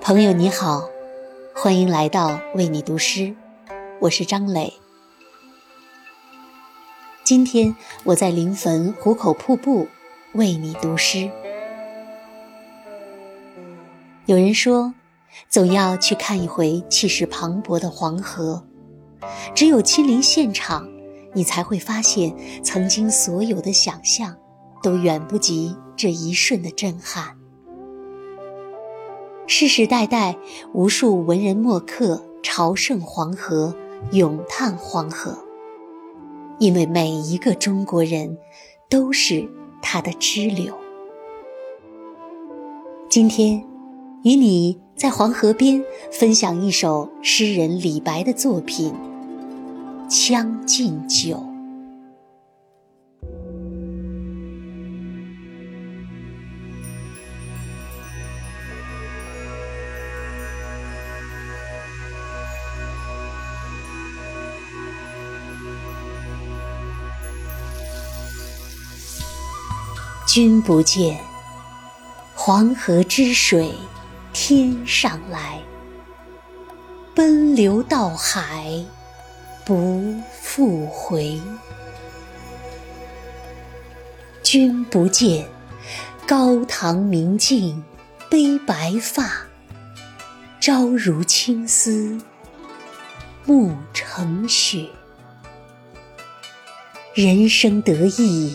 朋友你好，欢迎来到为你读诗，我是张磊。今天我在临汾壶口瀑布为你读诗。有人说，总要去看一回气势磅礴的黄河，只有亲临现场，你才会发现，曾经所有的想象，都远不及这一瞬的震撼。世世代代，无数文人墨客朝圣黄河，咏叹黄河，因为每一个中国人都是它的支流。今天，与你在黄河边分享一首诗人李白的作品《将进酒》。君不见，黄河之水天上来，奔流到海不复回。君不见，高堂明镜悲白发，朝如青丝暮成雪。人生得意。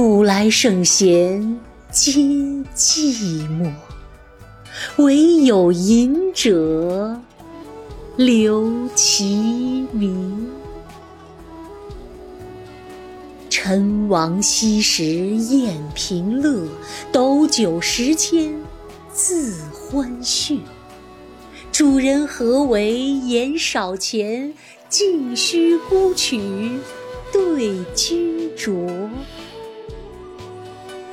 古来圣贤皆寂寞，惟有饮者留其名。陈王昔时宴平乐，斗酒十千恣欢谑。主人何为言少钱？径须沽取对君酌。